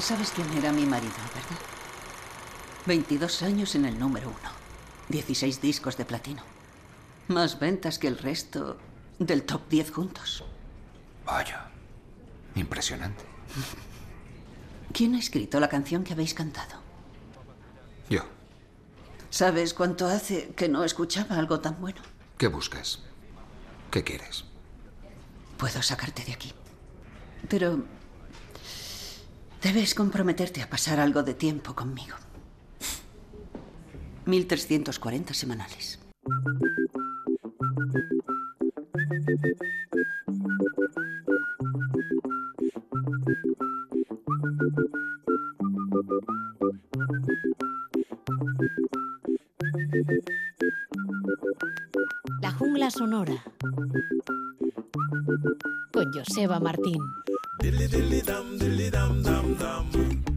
¿Sabes quién era mi marido, verdad? 22 años en el número uno. 16 discos de platino. Más ventas que el resto del top 10 juntos. Vaya. Impresionante. ¿Quién ha escrito la canción que habéis cantado? Yo. ¿Sabes cuánto hace que no escuchaba algo tan bueno? ¿Qué buscas? ¿Qué quieres? Puedo sacarte de aquí. Pero debes comprometerte a pasar algo de tiempo conmigo. 1340 semanales. La jungla sonora. Con Joseba Martín. Dilly dilly dum, dilly dum, dum, dum.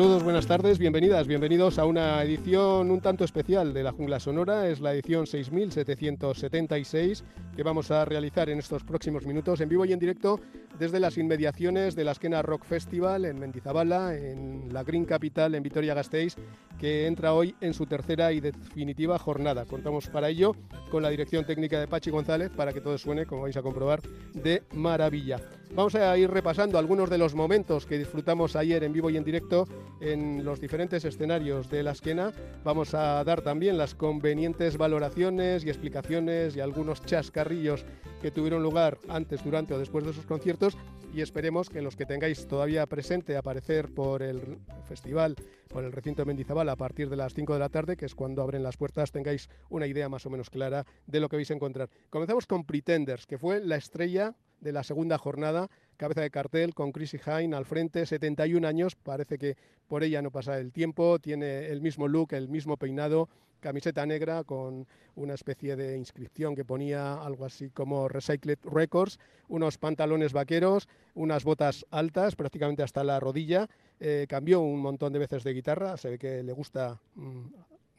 Saludos, buenas tardes, bienvenidas, bienvenidos a una edición un tanto especial de la Jungla Sonora. Es la edición 6776 que vamos a realizar en estos próximos minutos en vivo y en directo desde las inmediaciones de la Esquena Rock Festival en Mendizabala, en la Green Capital, en Vitoria-Gasteiz, que entra hoy en su tercera y definitiva jornada. Contamos para ello con la dirección técnica de Pachi González para que todo suene, como vais a comprobar, de maravilla. Vamos a ir repasando algunos de los momentos que disfrutamos ayer en vivo y en directo en los diferentes escenarios de la esquena. Vamos a dar también las convenientes valoraciones y explicaciones y algunos chascarrillos que tuvieron lugar antes, durante o después de esos conciertos y esperemos que los que tengáis todavía presente aparecer por el festival, por el recinto de Mendizabal a partir de las 5 de la tarde, que es cuando abren las puertas, tengáis una idea más o menos clara de lo que vais a encontrar. Comenzamos con Pretenders, que fue la estrella de la segunda jornada, cabeza de cartel con Chrissy Hine al frente, 71 años, parece que por ella no pasa el tiempo, tiene el mismo look, el mismo peinado, camiseta negra con una especie de inscripción que ponía algo así como Recycled Records, unos pantalones vaqueros, unas botas altas, prácticamente hasta la rodilla, eh, cambió un montón de veces de guitarra, se ve que le gusta, mm,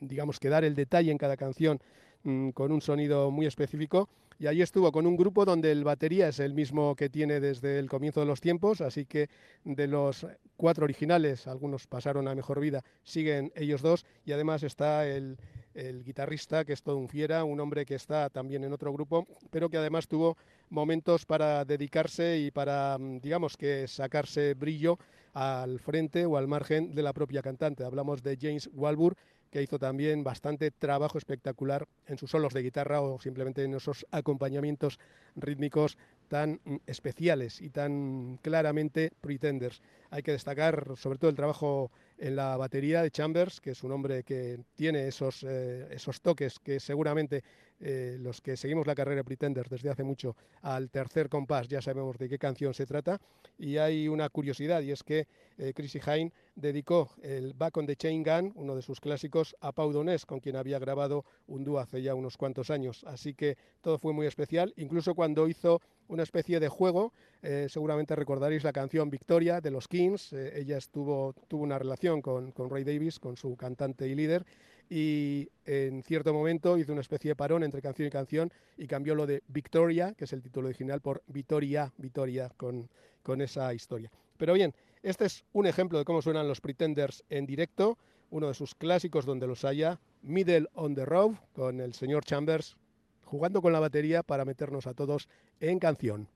digamos, que dar el detalle en cada canción mm, con un sonido muy específico y ahí estuvo con un grupo donde el batería es el mismo que tiene desde el comienzo de los tiempos, así que de los cuatro originales, algunos pasaron a mejor vida, siguen ellos dos y además está el, el guitarrista, que es todo un fiera, un hombre que está también en otro grupo, pero que además tuvo momentos para dedicarse y para, mm, digamos que sacarse brillo al frente o al margen de la propia cantante. Hablamos de James Walbur, que hizo también bastante trabajo espectacular en sus solos de guitarra o simplemente en esos acompañamientos rítmicos tan especiales y tan claramente pretenders. Hay que destacar sobre todo el trabajo en la batería de Chambers, que es un hombre que tiene esos, eh, esos toques que seguramente eh, los que seguimos la carrera de Pretenders desde hace mucho al tercer compás ya sabemos de qué canción se trata. Y hay una curiosidad y es que eh, Chrissy Hine dedicó el Back on the Chain Gun, uno de sus clásicos, a Pau Donés, con quien había grabado un dúo hace ya unos cuantos años. Así que todo fue muy especial, incluso cuando hizo una especie de juego. Eh, seguramente recordaréis la canción Victoria de los Kings. Eh, ella estuvo, tuvo una relación con, con Ray Davis, con su cantante y líder, y en cierto momento hizo una especie de parón entre canción y canción y cambió lo de Victoria, que es el título original, por Victoria, Victoria, con, con esa historia. Pero bien, este es un ejemplo de cómo suenan los Pretenders en directo, uno de sus clásicos donde los haya, Middle on the Road, con el señor Chambers jugando con la batería para meternos a todos en canción.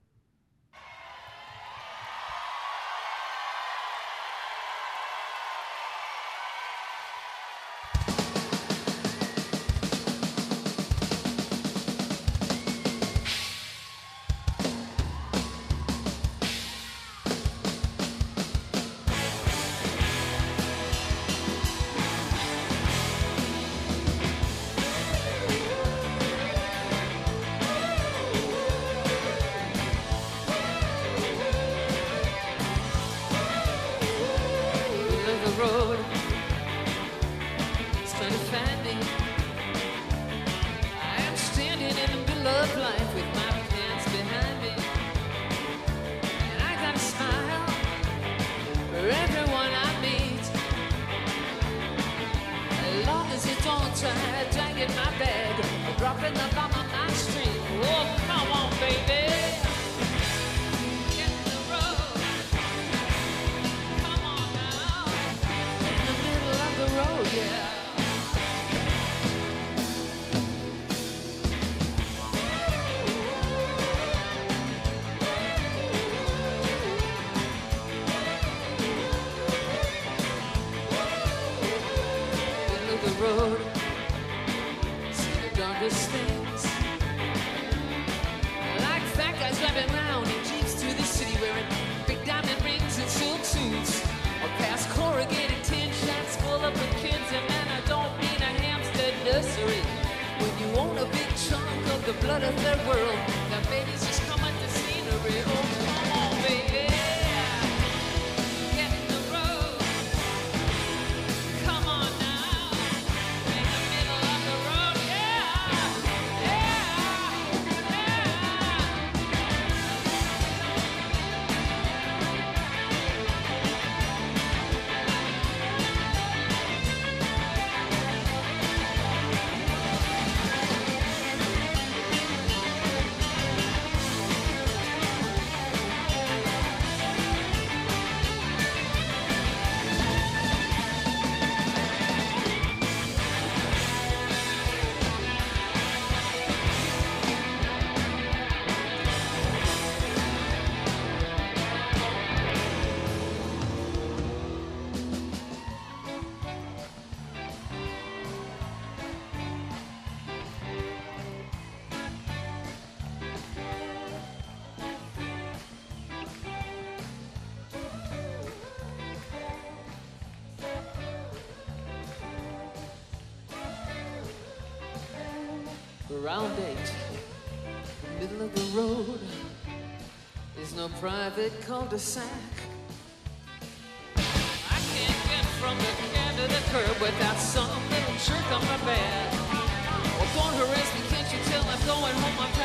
Around eight, middle of the road is no private cul-de-sac. I can't get from the can to the curb without some little jerk on my back. Oh, don't harass me, can't you tell I'm going home? I'm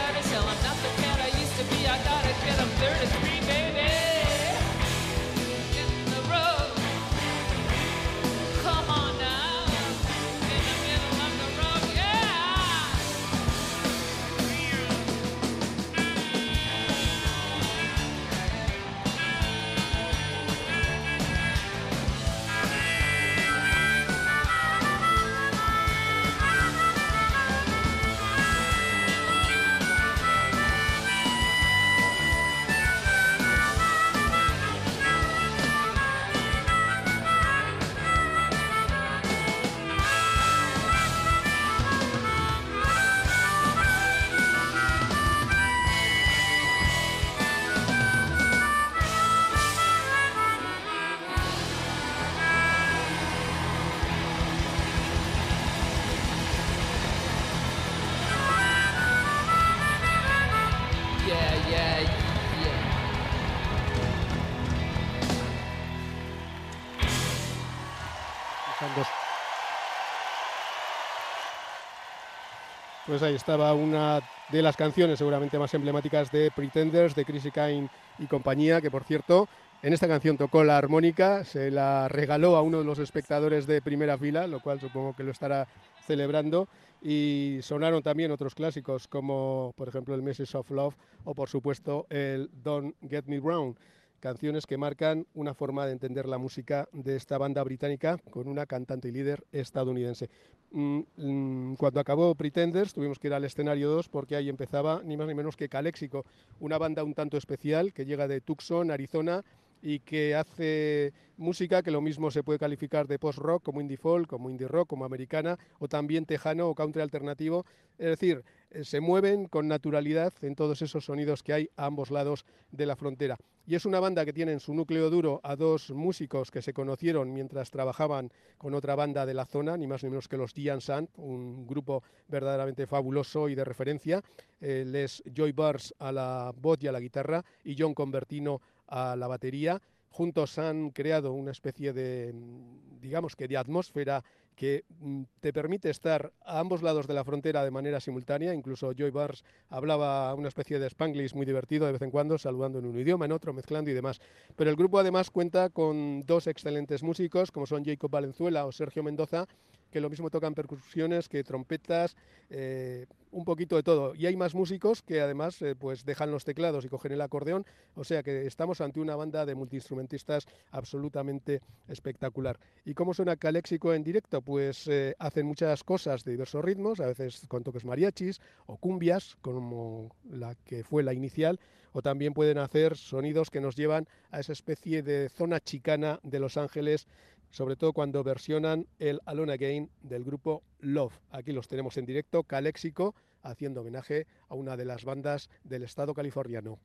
Pues ahí estaba una de las canciones seguramente más emblemáticas de Pretenders, de Chrissy Kane y compañía, que por cierto, en esta canción tocó la armónica, se la regaló a uno de los espectadores de primera fila, lo cual supongo que lo estará celebrando, y sonaron también otros clásicos como por ejemplo el Message of Love o por supuesto el Don't Get Me Wrong canciones que marcan una forma de entender la música de esta banda británica con una cantante y líder estadounidense. Mm, mm, Cuando acabó Pretenders tuvimos que ir al escenario 2 porque ahí empezaba ni más ni menos que Calexico, una banda un tanto especial que llega de Tucson, Arizona y que hace música que lo mismo se puede calificar de post-rock, como indie folk, como indie rock, como americana, o también tejano o country alternativo. Es decir, eh, se mueven con naturalidad en todos esos sonidos que hay a ambos lados de la frontera. Y es una banda que tiene en su núcleo duro a dos músicos que se conocieron mientras trabajaban con otra banda de la zona, ni más ni menos que los Dian Sand, un grupo verdaderamente fabuloso y de referencia. Él es Joy Bars a la voz y a la guitarra y John Convertino a la batería. Juntos han creado una especie de, mm, digamos que de atmósfera que mm, te permite estar a ambos lados de la frontera de manera simultánea. Incluso Joy Bars hablaba una especie de spanglish muy divertido de vez en cuando, saludando en un idioma, en otro, mezclando y demás. Pero el grupo además cuenta con dos excelentes músicos, como son Jacob Valenzuela o Sergio Mendoza, que lo mismo tocan percusiones que trompetas, eh, un poquito de todo. Y hay más músicos que además eh, pues dejan los teclados y cogen el acordeón, o sea que estamos ante una banda de multiinstrumentistas absolutamente espectacular. ¿Y cómo suena Caléxico en directo? Pues eh, hacen muchas cosas de diversos ritmos, a veces con toques mariachis o cumbias, como la que fue la inicial, o también pueden hacer sonidos que nos llevan a esa especie de zona chicana de Los Ángeles sobre todo cuando versionan el Alone Again del grupo Love. Aquí los tenemos en directo, Caléxico, haciendo homenaje a una de las bandas del estado californiano.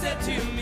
Said to me,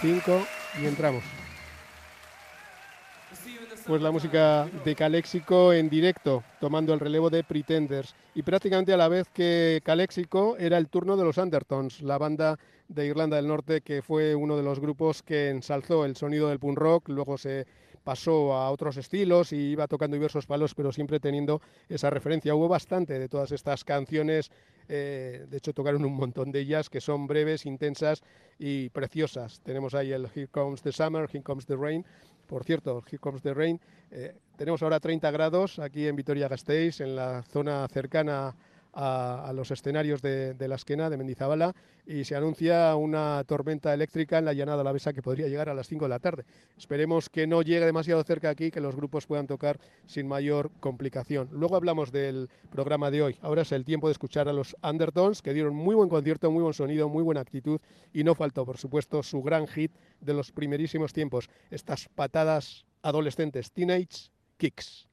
5 y entramos. Pues la música de Caléxico en directo, tomando el relevo de Pretenders. Y prácticamente a la vez que Caléxico era el turno de los Undertones, la banda de Irlanda del Norte que fue uno de los grupos que ensalzó el sonido del punk rock, luego se pasó a otros estilos y iba tocando diversos palos, pero siempre teniendo esa referencia. Hubo bastante de todas estas canciones eh, de hecho tocaron un montón de ellas que son breves, intensas y preciosas. Tenemos ahí el Here Comes the Summer, Here Comes the Rain. Por cierto, Here Comes the Rain. eh, tenemos ahora 30 grados aquí en Vitoria-Gasteiz, en la zona cercana a los escenarios de, la esquena de Mendizabala y se anuncia una tormenta eléctrica en la llanada alavesa que podría llegar a las 5 de la tarde. Esperemos que no llegue demasiado cerca aquí, que los grupos puedan tocar sin mayor complicación. Luego hablamos del programa de hoy. Ahora es el tiempo de escuchar a los Undertones, que dieron muy buen concierto, muy buen sonido, muy buena actitud y no faltó, por supuesto, su gran hit de los primerísimos tiempos, estas patadas adolescentes, Teenage Kicks.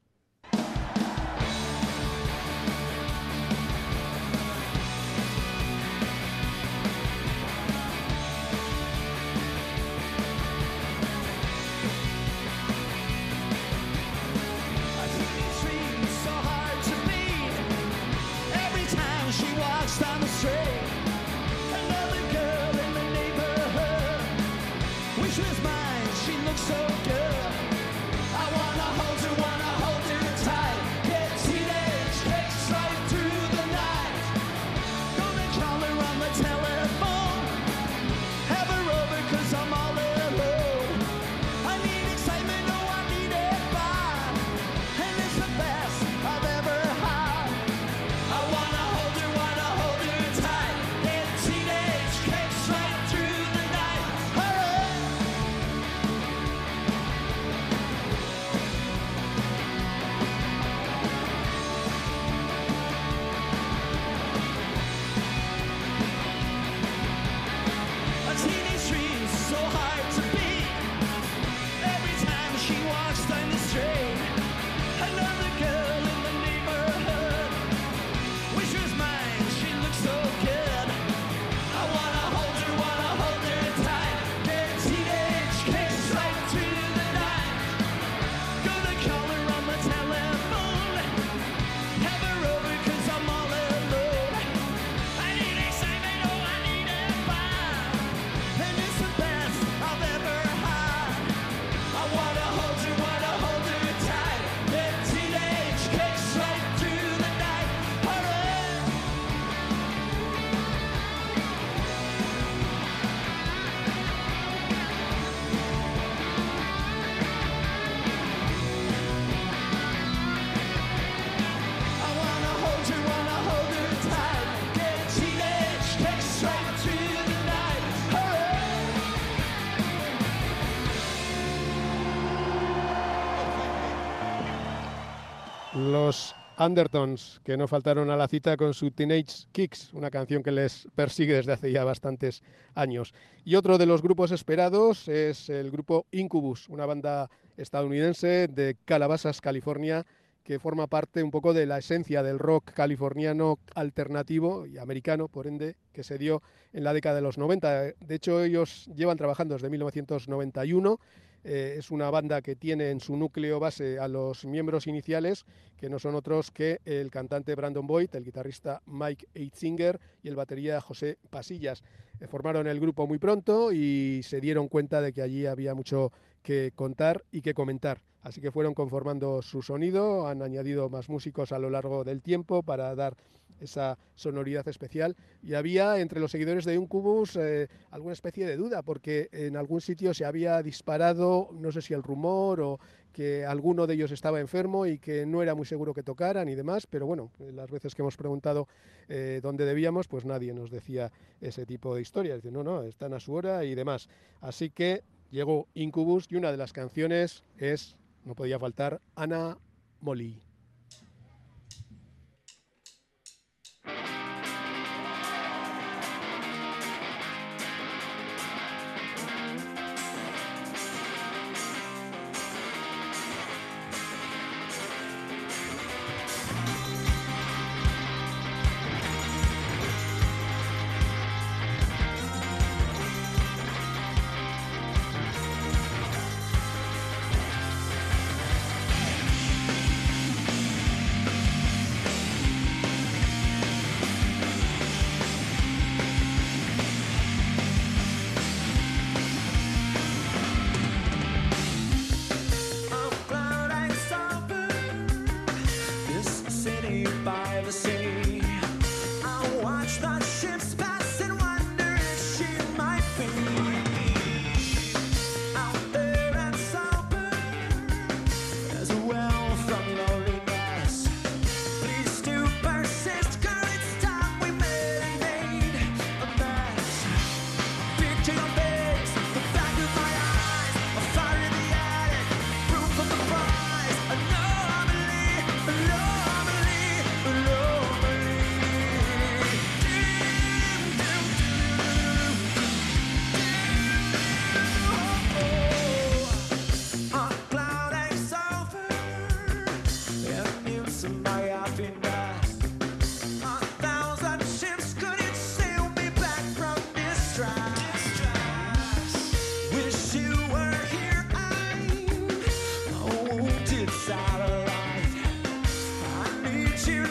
Undertones, que no faltaron a la cita con su Teenage Kicks, una canción que les persigue desde hace ya bastantes años. Y otro de los grupos esperados es el grupo Incubus, una banda estadounidense de Calabasas, California, que forma parte un poco de la esencia del rock californiano alternativo y americano, por ende, que se dio en la década de los 90. De hecho, ellos llevan trabajando desde 1991 eh, es una banda que tiene en su núcleo base a los miembros iniciales, que no son otros que el cantante Brandon Boyd, el guitarrista Mike Eitzinger y el batería José Pasillas. Eh, formaron el grupo muy pronto y se dieron cuenta de que allí había mucho que contar y que comentar. Así que fueron conformando su sonido, han añadido más músicos a lo largo del tiempo para dar esa sonoridad especial. Y había entre los seguidores de Incubus eh, alguna especie de duda, porque en algún sitio se había disparado, no sé si el rumor o que alguno de ellos estaba enfermo y que no era muy seguro que tocaran y demás, pero bueno, las veces que hemos preguntado eh, dónde debíamos, pues nadie nos decía ese tipo de historias. no, no, están a su hora y demás. Así que llegó Incubus y una de las canciones es, no podía faltar, Ana Molly. she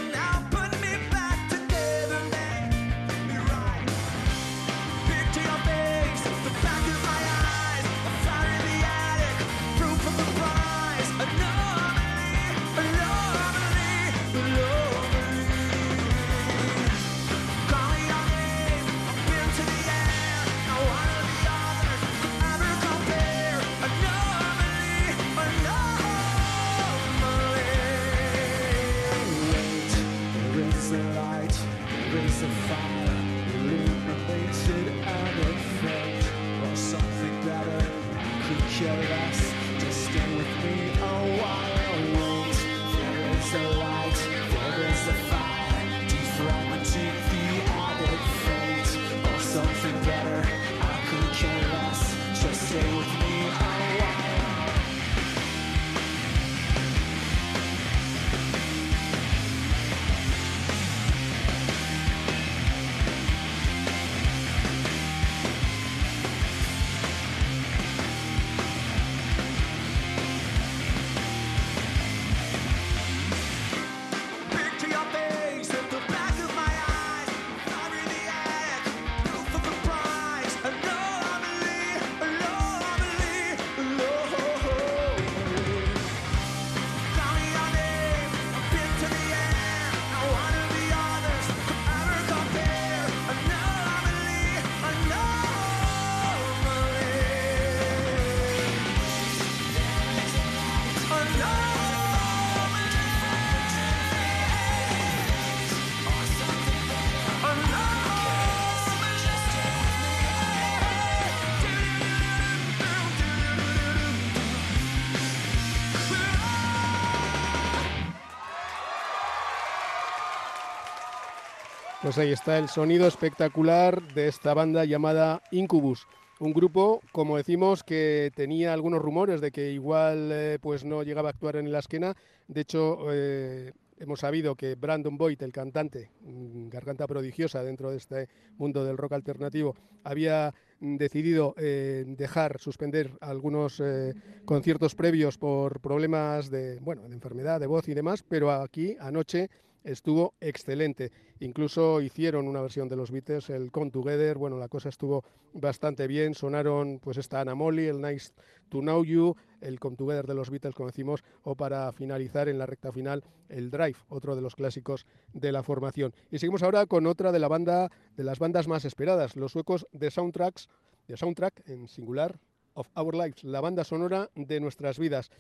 Pues ahí está el sonido espectacular de esta banda llamada Incubus. Un grupo, como decimos, que tenía algunos rumores de que igual eh, pues no llegaba a actuar en la esquena. De hecho, eh, hemos sabido que Brandon Boyd, el cantante, mm, garganta prodigiosa dentro de este mundo del rock alternativo, había mm, decidido eh, dejar, suspender algunos conciertos previos por problemas de, bueno, de enfermedad, de voz y demás, pero aquí anoche estuvo excelente. Incluso hicieron una versión de los Beatles, el Come Together. Bueno, la cosa estuvo bastante bien. Sonaron pues esta Anna Molly, el Nice to Know You, el Come Together de los Beatles, como decimos, o para finalizar en la recta final el Drive, otro de los clásicos de la formación. Y seguimos ahora con otra de la banda, de las bandas más esperadas, los suecos de Soundtracks, de Soundtrack en singular of Our Lives, la banda sonora de nuestras vidas.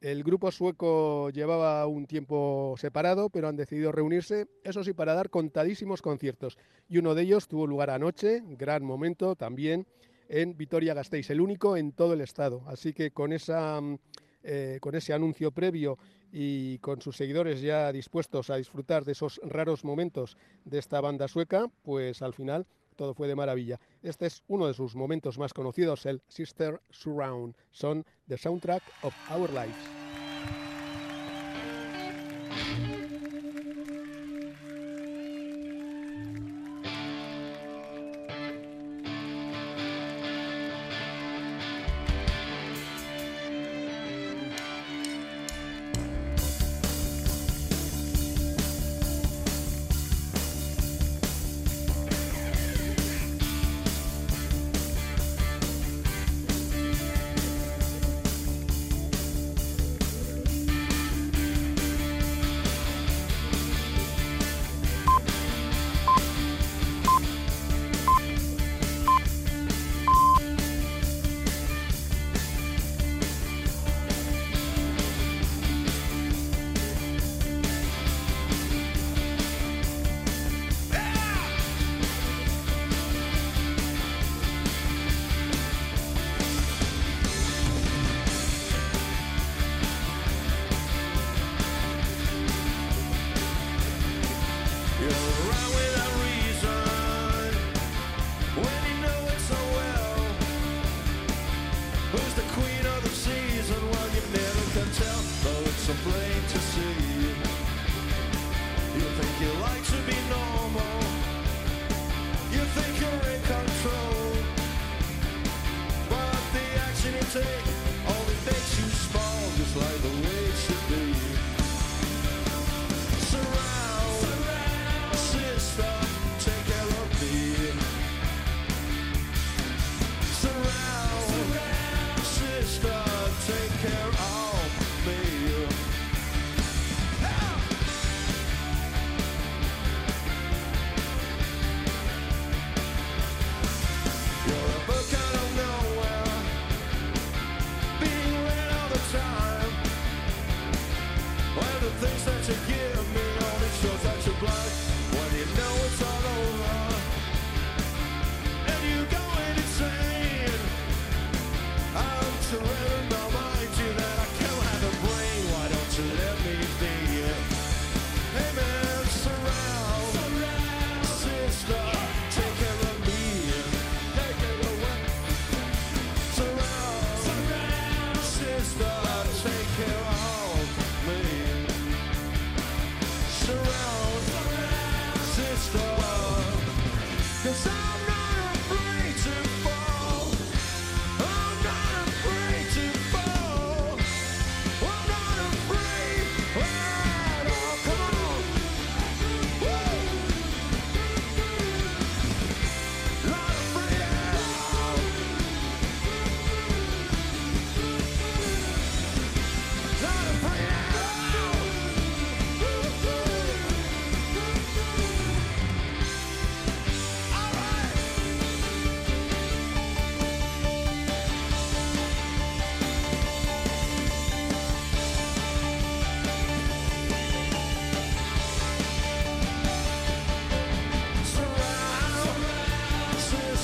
El grupo sueco llevaba un tiempo separado, pero han decidido reunirse, eso sí, para dar contadísimos conciertos. Y uno de ellos tuvo lugar anoche, gran momento también, en Vitoria-Gasteiz, el único en todo el estado. Así que con, esa, mm, eh, con ese anuncio previo y con sus seguidores ya dispuestos a disfrutar de esos raros momentos de esta banda sueca, pues al final todo fue de maravilla. Este es uno de sus momentos más conocidos, el Sister Surround. Son the soundtrack of our lives.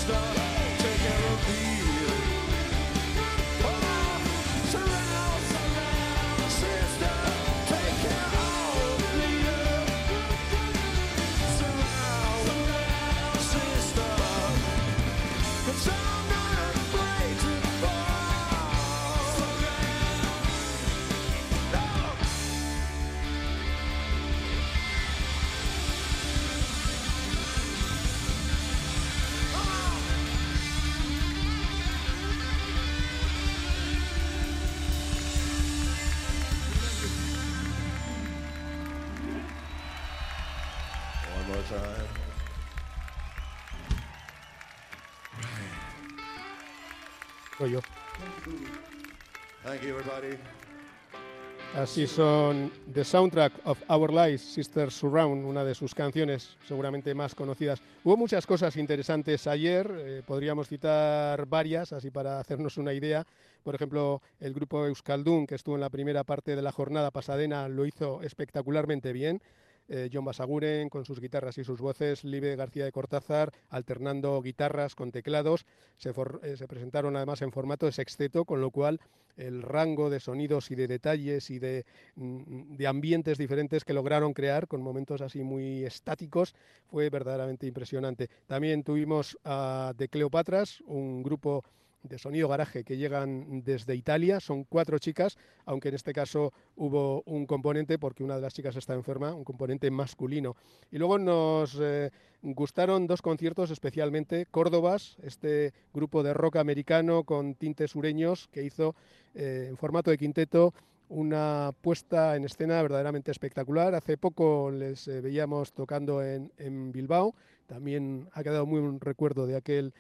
stop. Thank you, everybody. Así son The Soundtrack of Our Lives, Sister Surround, una de sus canciones seguramente más conocidas. Hubo muchas cosas interesantes ayer, eh, podríamos citar varias, así para hacernos una idea. Por ejemplo, el grupo Euskaldun, que estuvo en la primera parte de la jornada pasadena, lo hizo espectacularmente bien. Eh, John Basaguren con sus guitarras y sus voces, Libe García de Cortázar alternando guitarras con teclados. Eh, se presentaron además en formato de sexteto, con lo cual el rango de sonidos y de detalles y de, mm, de ambientes diferentes que lograron crear con momentos así muy estáticos fue verdaderamente impresionante. También tuvimos a The Cleopatras, un grupo de sonido garaje que llegan desde Italia. Son cuatro chicas, aunque en este caso hubo un componente, porque una de las chicas está enferma, un componente masculino. Y luego nos eh, gustaron dos conciertos especialmente, Córdobas, este grupo de rock americano con tintes sureños que hizo eh, en formato de quinteto una puesta en escena verdaderamente espectacular. Hace poco les eh, veíamos tocando en, en Bilbao. También ha quedado muy un recuerdo de aquel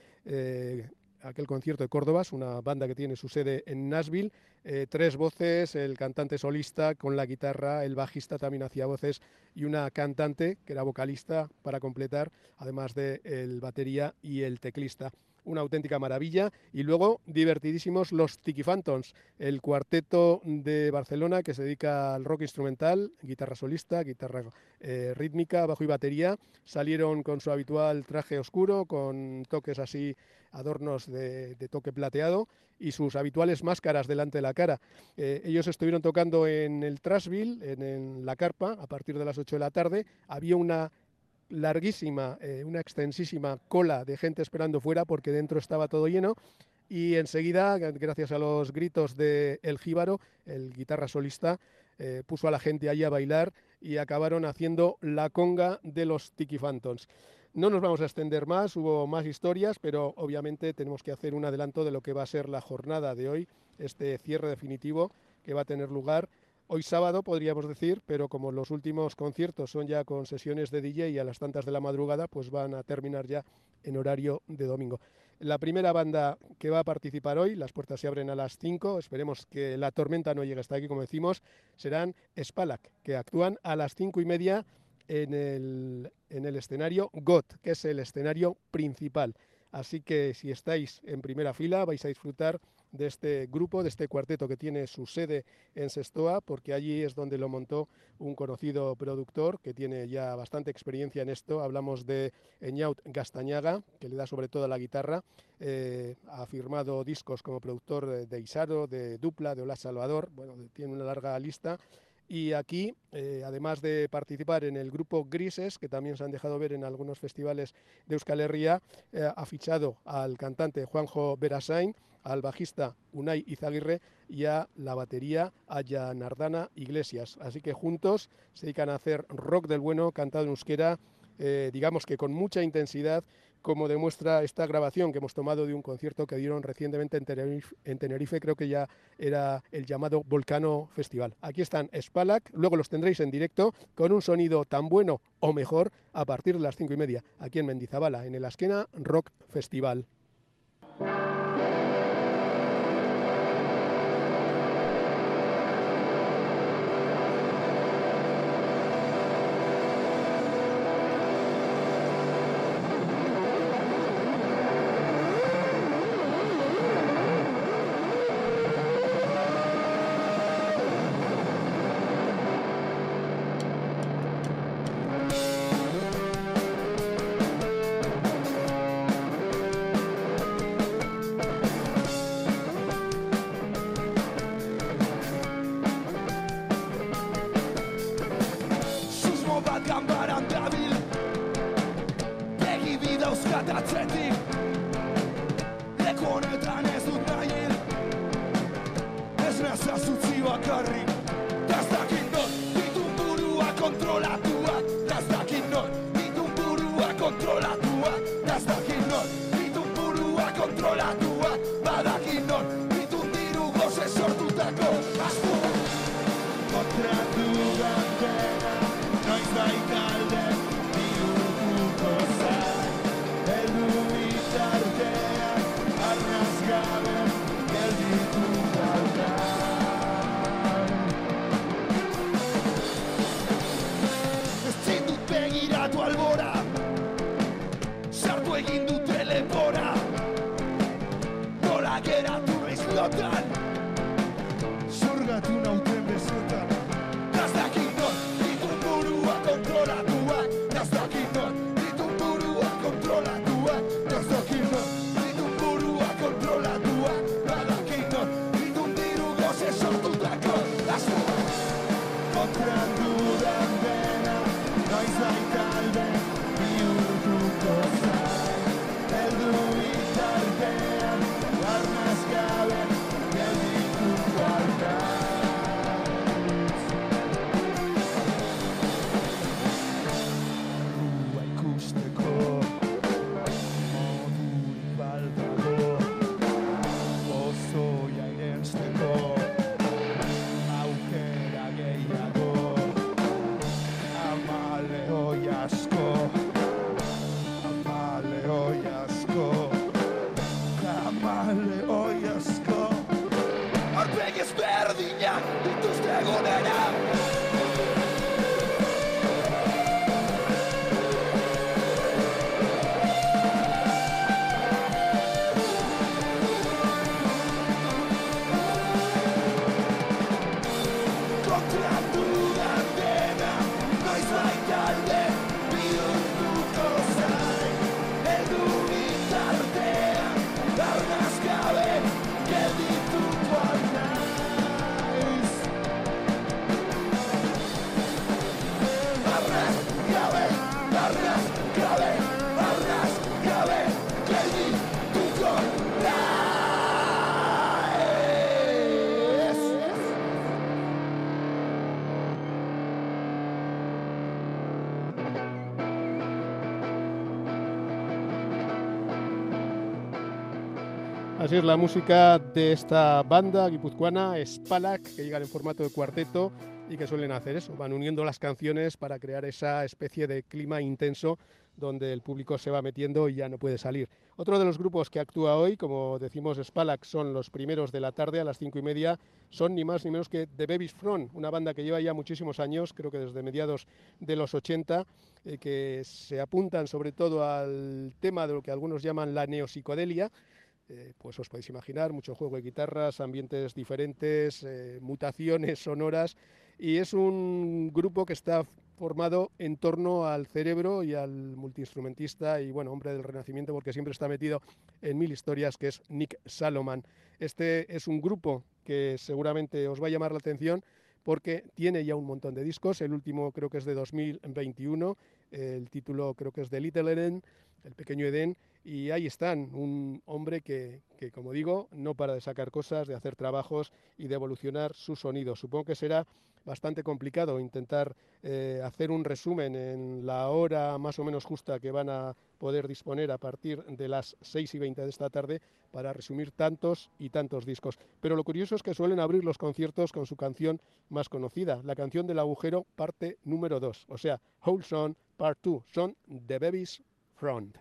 aquel concierto de Córdoba, una banda que tiene su sede en Nashville. Eh, tres voces, el cantante solista con la guitarra, el bajista también hacía voces y una cantante que era vocalista para completar, además de el batería y el teclista. Una auténtica maravilla. Y luego, divertidísimos los Tiki Phantoms, el cuarteto de Barcelona que se dedica al rock instrumental, guitarra solista, guitarra eh, rítmica, bajo y batería. Salieron con su habitual traje oscuro, con toques así adornos de, toque plateado y sus habituales máscaras delante de la cara. Eh, ellos estuvieron tocando en el Trashville, en, en la carpa, a partir de las 8 de la tarde. Había una larguísima, eh, una extensísima cola de gente esperando fuera porque dentro estaba todo lleno. Y enseguida, gracias a los gritos de El Jíbaro, el guitarra solista, eh, puso a la gente allí a bailar y acabaron haciendo la conga de los Tiki Phantoms. No nos vamos a extender más, hubo más historias, pero obviamente tenemos que hacer un adelanto de lo que va a ser la jornada de hoy, este cierre definitivo que va a tener lugar hoy sábado, podríamos decir, pero como los últimos conciertos son ya con sesiones de DJ a las tantas de la madrugada, pues van a terminar ya en horario de domingo. La primera banda que va a participar hoy, las puertas se abren a las 5, esperemos que la tormenta no llegue hasta aquí, como decimos, serán Spalak, que actúan a las cinco y media en el, en el escenario GOT, que es el escenario principal. Así que si estáis en primera fila vais a disfrutar de este grupo, de este cuarteto que tiene su sede en Sestoa, porque allí es donde lo montó un conocido productor que tiene ya bastante experiencia en esto. Hablamos de Eñaut Gastañaga, que le da sobre todo la guitarra. Eh, ha firmado discos como productor de, de Isaro, de Dupla, de Hola Salvador. Bueno, tiene una larga lista. Y aquí, eh, además de participar en el grupo Grises, que también se han dejado ver en algunos festivales de Euskal Herria, eh, ha fichado al cantante Juanjo Berasain, al bajista Unai Izaguirre y a la batería Aya Nardana Iglesias. Así que juntos se dedican a hacer rock del bueno, cantado en euskera, eh, digamos que con mucha intensidad, como demuestra esta grabación que hemos tomado de un concierto que dieron recientemente en Tenerife, en Tenerife, creo que ya era el llamado Volcano Festival. Aquí están Spalak, luego los tendréis en directo con un sonido tan bueno o mejor a partir de las cinco y media, aquí en Mendizabala, en el Asquena Rock Festival. Atzetik Leku honetan ez dut nahi Ez nazaz utzi bakarrik Ez non ditun burua kontrolatua Ez non ditun burua kontrolatua Ez non ditun burua kontrolatua askotan Zurgatu nauten non ditun burua kontrolatuak Ez dakit non ditun burua kontrolatuak Ez dakit non ditun burua kontrolatuak Badakit non ditun diru goze sortutako. Asko Kontratu dudan dena Noiz baitalde bihurtuko zain Eldu bitartean Es la música de esta banda guipuzcoana, Spalak, que llegan en formato de cuarteto y que suelen hacer eso, van uniendo las canciones para crear esa especie de clima intenso donde el público se va metiendo y ya no puede salir. Otro de los grupos que actúa hoy, como decimos Spalak, son los primeros de la tarde a las cinco y media, son ni más ni menos que The Baby's Front, una banda que lleva ya muchísimos años, creo que desde mediados de los 80, eh, que se apuntan sobre todo al tema de lo que algunos llaman la neopsicodelia, eh, pues os podéis imaginar, mucho juego de guitarras, ambientes diferentes, eh, mutaciones sonoras, y es un grupo que está formado en torno al cerebro y al multiinstrumentista y bueno, hombre del renacimiento porque siempre está metido en mil historias que es Nick Saloman. Este es un grupo que seguramente os va a llamar la atención porque tiene ya un montón de discos, el último creo que es de 2021, el título creo que es de Little Eden, el pequeño Edén, y ahí están, un hombre que, como digo, no para de sacar cosas, de hacer trabajos y de evolucionar su sonido. Supongo que será bastante complicado intentar eh, hacer un resumen en la hora más o menos justa que van a poder disponer a partir de las 6 y 20 de esta tarde para resumir tantos y tantos discos. Pero lo curioso es que suelen abrir los conciertos con su canción más conocida, la canción del agujero parte número 2, o sea, Whole Son Part 2, son The Baby's Front.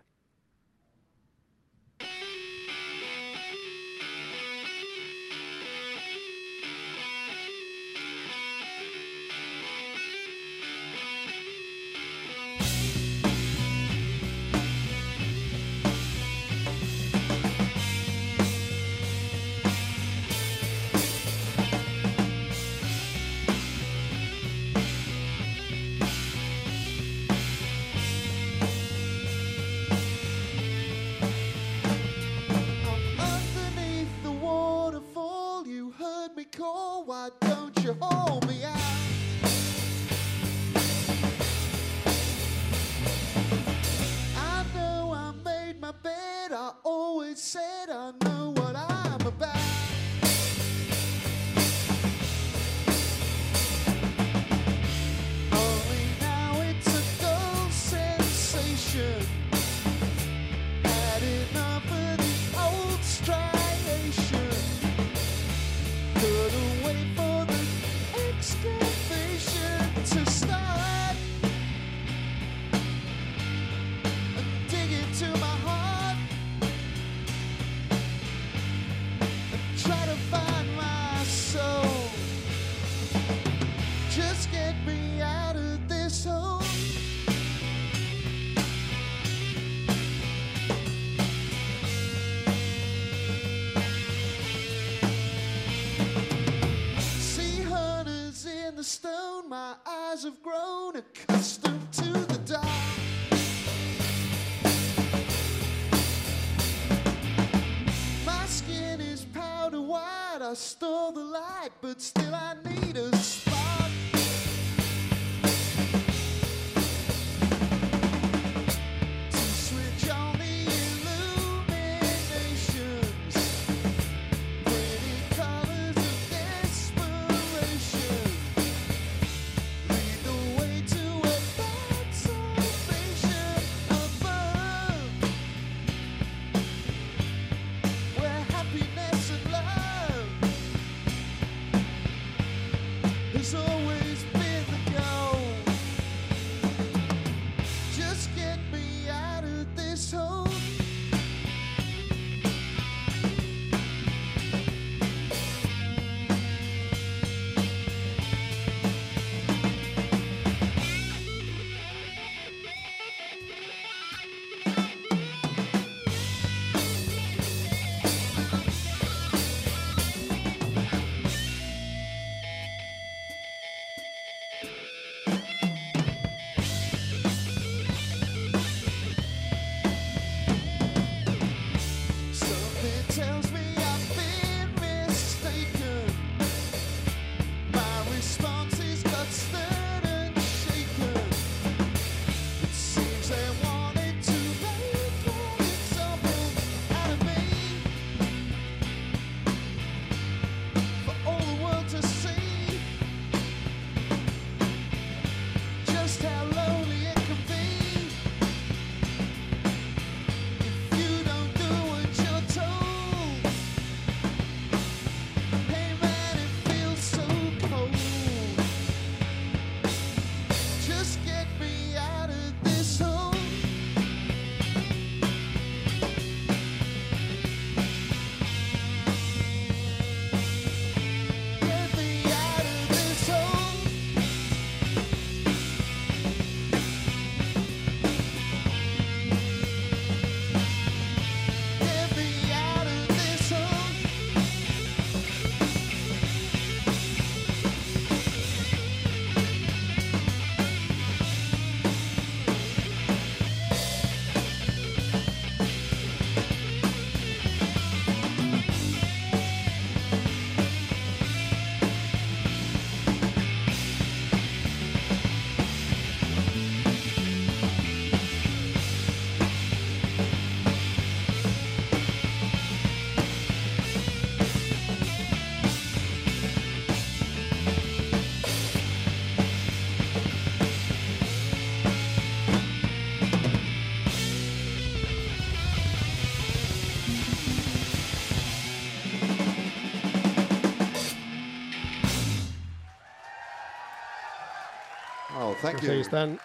Hold me? I know I made my bed. I always said I know what I'm about. Eyes have grown accustomed to the dark. My skin is powder white. I stole the light, but still this. Thank Pues ahí están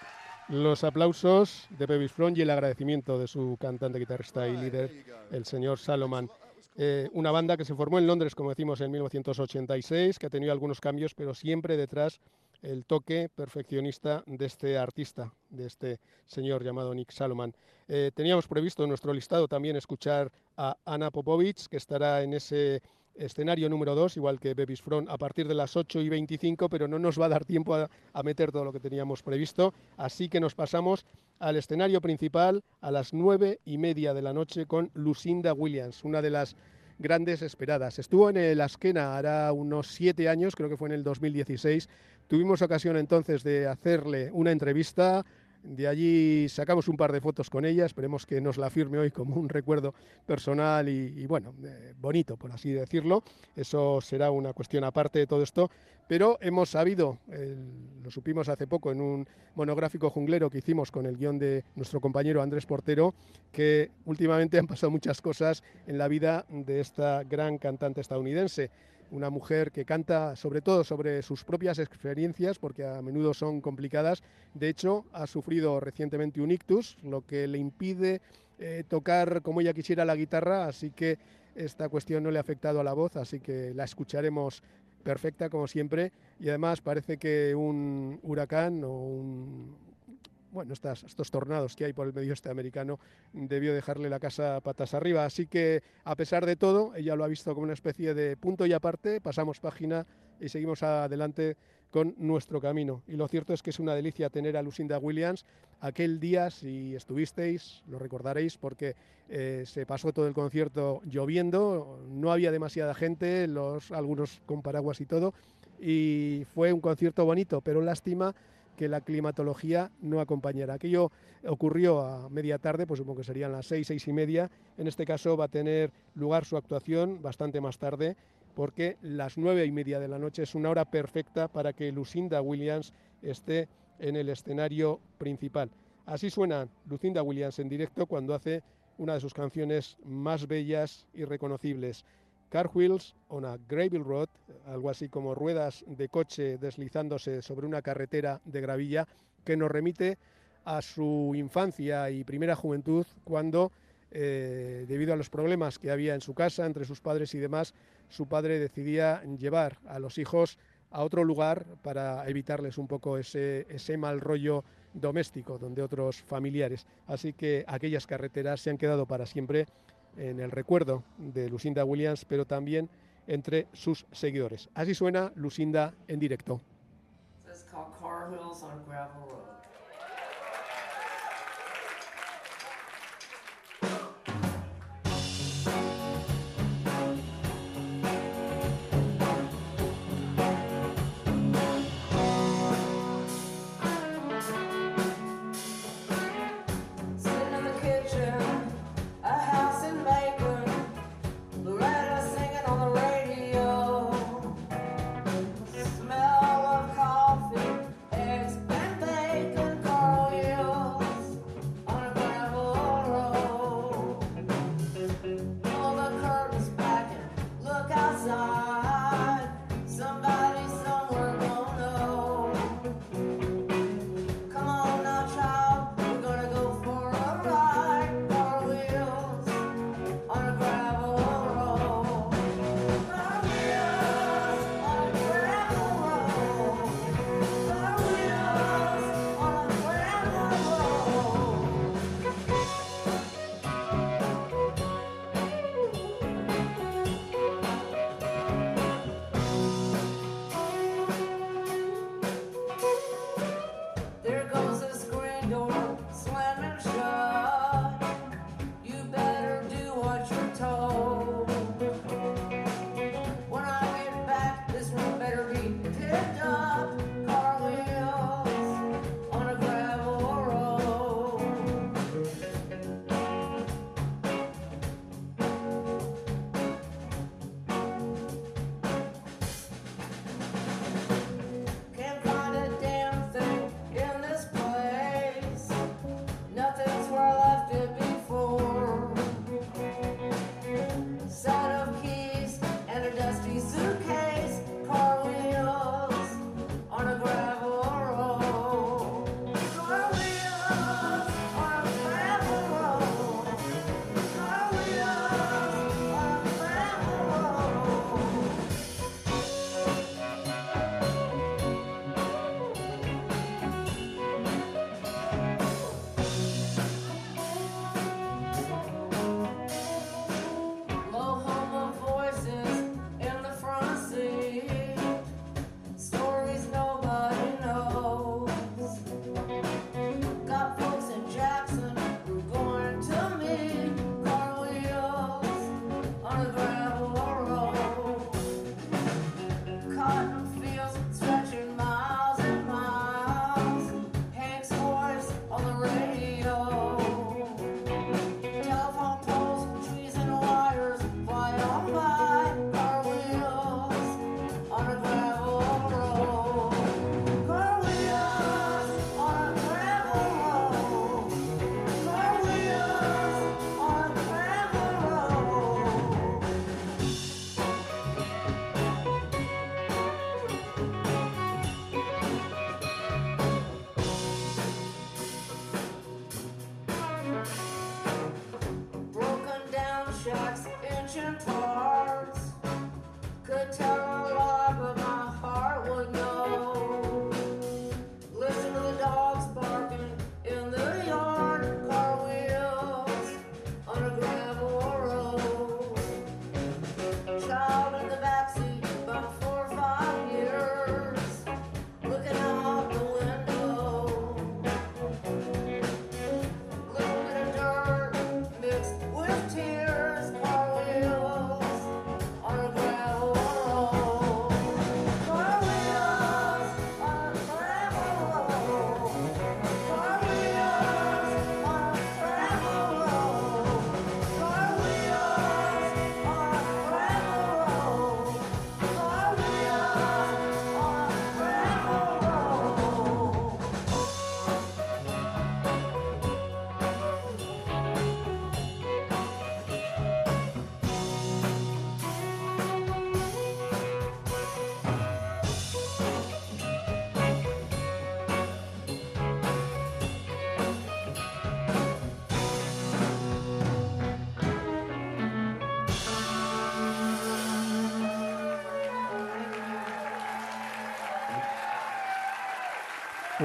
los aplausos de Bevis Front y el agradecimiento de su cantante, guitarrista y líder, el señor Salomon. Eh, una banda que se formó en Londres, como decimos, en 1986, que ha tenido algunos cambios, pero siempre detrás el toque perfeccionista de este artista, de este señor llamado Nick Salomon. Eh, teníamos previsto en nuestro listado también escuchar a Ana Popovich, que estará en ese escenario número 2, igual que Bebis Front, a partir de las 8 y 25, pero no nos va a dar tiempo a, meter todo lo que teníamos previsto. Así que nos pasamos al escenario principal a las 9 y media de la noche con Lucinda Williams, una de las grandes esperadas. Estuvo en el Askena hará unos siete años, creo que fue en el 2016. Tuvimos ocasión entonces de hacerle una entrevista. De allí sacamos un par de fotos con ella, esperemos que nos la firme hoy como un recuerdo personal y, bueno, eh, bonito, por así decirlo. Eso será una cuestión aparte de todo esto, pero hemos sabido, lo supimos hace poco en un monográfico junglero que hicimos con el guion de nuestro compañero Andrés Portero, que últimamente han pasado muchas cosas en la vida de esta gran cantante estadounidense una mujer que canta sobre todo sobre sus propias experiencias, porque a menudo son complicadas. De hecho, ha sufrido recientemente un ictus, lo que le impide eh, tocar como ella quisiera la guitarra, así que esta cuestión no le ha afectado a la voz, así que la escucharemos perfecta como siempre. Y además parece que un huracán o un, bueno, estos tornados que hay por el medio este americano debió dejarle la casa patas arriba. Así que, a pesar de todo, ella lo ha visto como una especie de punto y aparte. Pasamos página y seguimos adelante con nuestro camino. Y lo cierto es que es una delicia tener a Lucinda Williams. Aquel día, si estuvisteis, lo recordaréis porque eh, se pasó todo el concierto lloviendo, no había demasiada gente, los, algunos con paraguas y todo, y fue un concierto bonito, pero lástima que la climatología no acompañara. Aquello ocurrió a media tarde, pues supongo que serían las seis, seis y media. En este caso va a tener lugar su actuación bastante más tarde, porque las nueve y media de la noche es una hora perfecta para que Lucinda Williams esté en el escenario principal. Así suena Lucinda Williams en directo cuando hace una de sus canciones más bellas y reconocibles. Car Wheels on a Gravel Road, algo así como ruedas de coche deslizándose sobre una carretera de gravilla, que nos remite a su infancia y primera juventud cuando, eh, debido a los problemas que había en su casa entre sus padres y demás, su padre decidía llevar a los hijos a otro lugar para evitarles un poco ese, ese mal rollo doméstico donde otros familiares. Así que aquellas carreteras se han quedado para siempre en el recuerdo de Lucinda Williams, pero también entre sus seguidores. Así suena Lucinda en directo.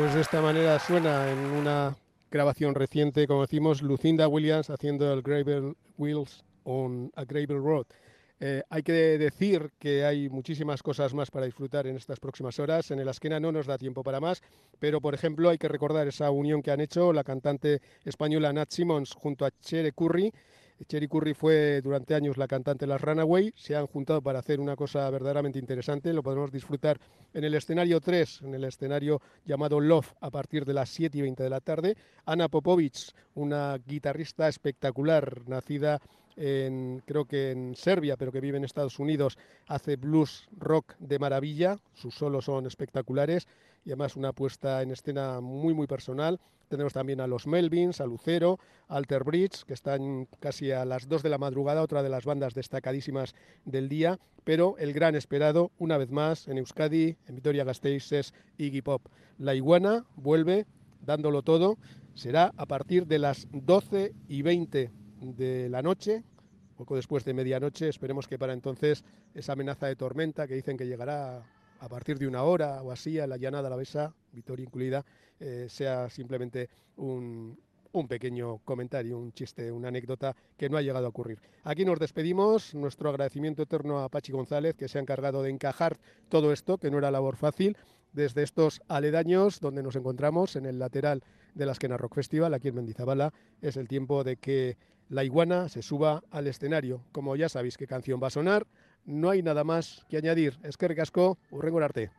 Pues de esta manera suena en una grabación reciente, como decimos, Lucinda Williams haciendo el Gravel Wheels on a Gravel Road. Eh, hay que decir que hay muchísimas cosas más para disfrutar en estas próximas horas. En el esquena no nos da tiempo para más, pero por ejemplo hay que recordar esa unión que han hecho la cantante española Nat Simmons junto a Chere Curry. Cherry Curry fue durante años la cantante de las Runaway, se han juntado para hacer una cosa verdaderamente interesante, lo podemos disfrutar en el escenario 3, en el escenario llamado Love, a partir de las 7 y 20 de la tarde. Ana Popovic, una guitarrista espectacular, nacida en, creo que en Serbia, pero que vive en Estados Unidos, hace blues rock de maravilla, sus solos son espectaculares y además una puesta en escena muy muy personal. Tenemos también a los Melvins, a Lucero, Alter Bridge, que están casi a las 2 de la madrugada, otra de las bandas destacadísimas del día, pero el gran esperado, una vez más, en Euskadi, en Vitoria Gasteiz, es Iggy Pop. La iguana vuelve dándolo todo, será a partir de las 12 y 20 de la noche, poco después de medianoche, esperemos que para entonces esa amenaza de tormenta que dicen que llegará a partir de una hora o así a la llanada la besa, Vitoria incluida, eh, sea simplemente un, un pequeño comentario, un chiste, una anécdota que no ha llegado a ocurrir. Aquí nos despedimos, nuestro agradecimiento eterno a Pachi González, que se ha encargado de encajar todo esto, que no era labor fácil, desde estos aledaños donde nos encontramos, en el lateral de la Esquena Rock Festival, aquí en Mendizabala, es el tiempo de que la iguana se suba al escenario. Como ya sabéis qué canción va a sonar, no hay nada más que añadir. Es que recasco, urrengo arte.